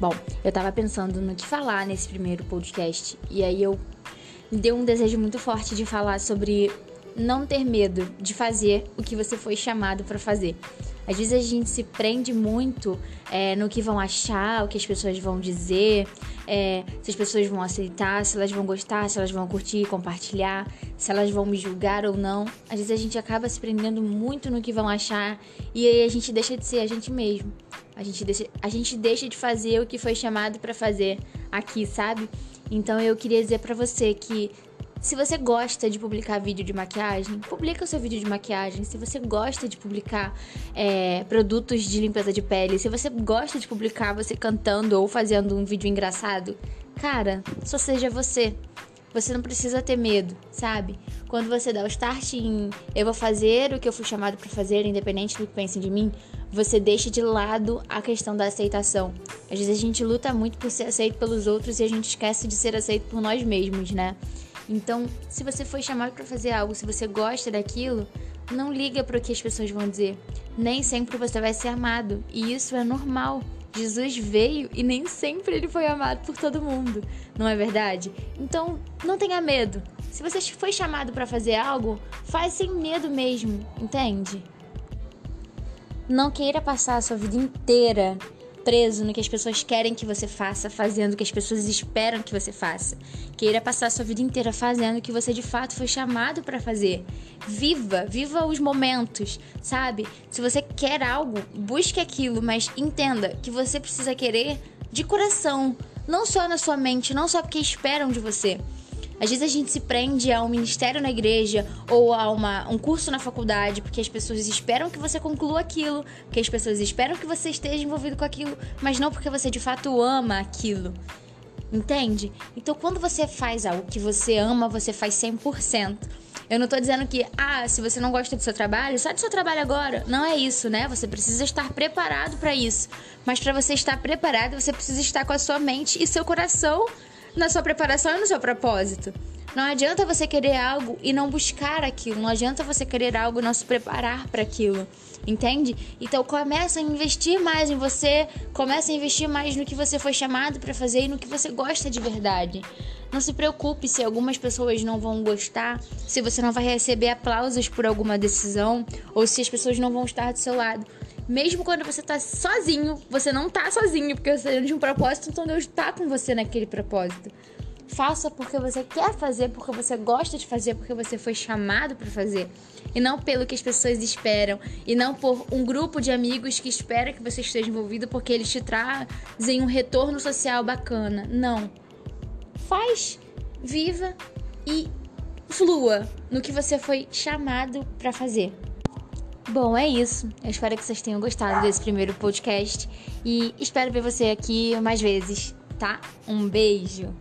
Bom, eu tava pensando no que falar nesse primeiro podcast e aí eu me deu um desejo muito forte de falar sobre não ter medo de fazer o que você foi chamado para fazer. Às vezes a gente se prende muito é, no que vão achar, o que as pessoas vão dizer, é, se as pessoas vão aceitar, se elas vão gostar, se elas vão curtir, compartilhar, se elas vão me julgar ou não. Às vezes a gente acaba se prendendo muito no que vão achar e aí a gente deixa de ser a gente mesmo. A gente deixa, a gente deixa de fazer o que foi chamado para fazer aqui, sabe? Então eu queria dizer para você que se você gosta de publicar vídeo de maquiagem, publica o seu vídeo de maquiagem. Se você gosta de publicar é, produtos de limpeza de pele, se você gosta de publicar você cantando ou fazendo um vídeo engraçado, cara, só seja você. Você não precisa ter medo, sabe? Quando você dá o start em eu vou fazer o que eu fui chamado para fazer, independente do que pensem de mim, você deixa de lado a questão da aceitação. Às vezes a gente luta muito por ser aceito pelos outros e a gente esquece de ser aceito por nós mesmos, né? Então, se você foi chamado para fazer algo, se você gosta daquilo, não liga para o que as pessoas vão dizer. Nem sempre você vai ser amado, e isso é normal. Jesus veio e nem sempre ele foi amado por todo mundo, não é verdade? Então, não tenha medo. Se você foi chamado para fazer algo, faz sem medo mesmo, entende? Não queira passar a sua vida inteira preso no que as pessoas querem que você faça, fazendo o que as pessoas esperam que você faça. Queira passar a sua vida inteira fazendo o que você de fato foi chamado para fazer. Viva, viva os momentos, sabe? Se você quer algo, busque aquilo, mas entenda que você precisa querer de coração, não só na sua mente, não só porque esperam de você. Às vezes a gente se prende a um ministério na igreja ou a uma, um curso na faculdade porque as pessoas esperam que você conclua aquilo, porque as pessoas esperam que você esteja envolvido com aquilo, mas não porque você de fato ama aquilo. Entende? Então, quando você faz algo que você ama, você faz 100%. Eu não tô dizendo que, ah, se você não gosta do seu trabalho, sai do seu trabalho agora. Não é isso, né? Você precisa estar preparado para isso. Mas para você estar preparado, você precisa estar com a sua mente e seu coração na sua preparação e no seu propósito. Não adianta você querer algo e não buscar aquilo. Não adianta você querer algo e não se preparar para aquilo. Entende? Então começa a investir mais em você, começa a investir mais no que você foi chamado para fazer e no que você gosta de verdade. Não se preocupe se algumas pessoas não vão gostar, se você não vai receber aplausos por alguma decisão ou se as pessoas não vão estar do seu lado. Mesmo quando você tá sozinho, você não tá sozinho, porque você é de um propósito, então Deus tá com você naquele propósito. Faça porque você quer fazer, porque você gosta de fazer, porque você foi chamado para fazer. E não pelo que as pessoas esperam. E não por um grupo de amigos que espera que você esteja envolvido porque eles te trazem um retorno social bacana. Não. Faz, viva e flua no que você foi chamado para fazer. Bom, é isso. Eu espero que vocês tenham gostado desse primeiro podcast e espero ver você aqui mais vezes, tá? Um beijo.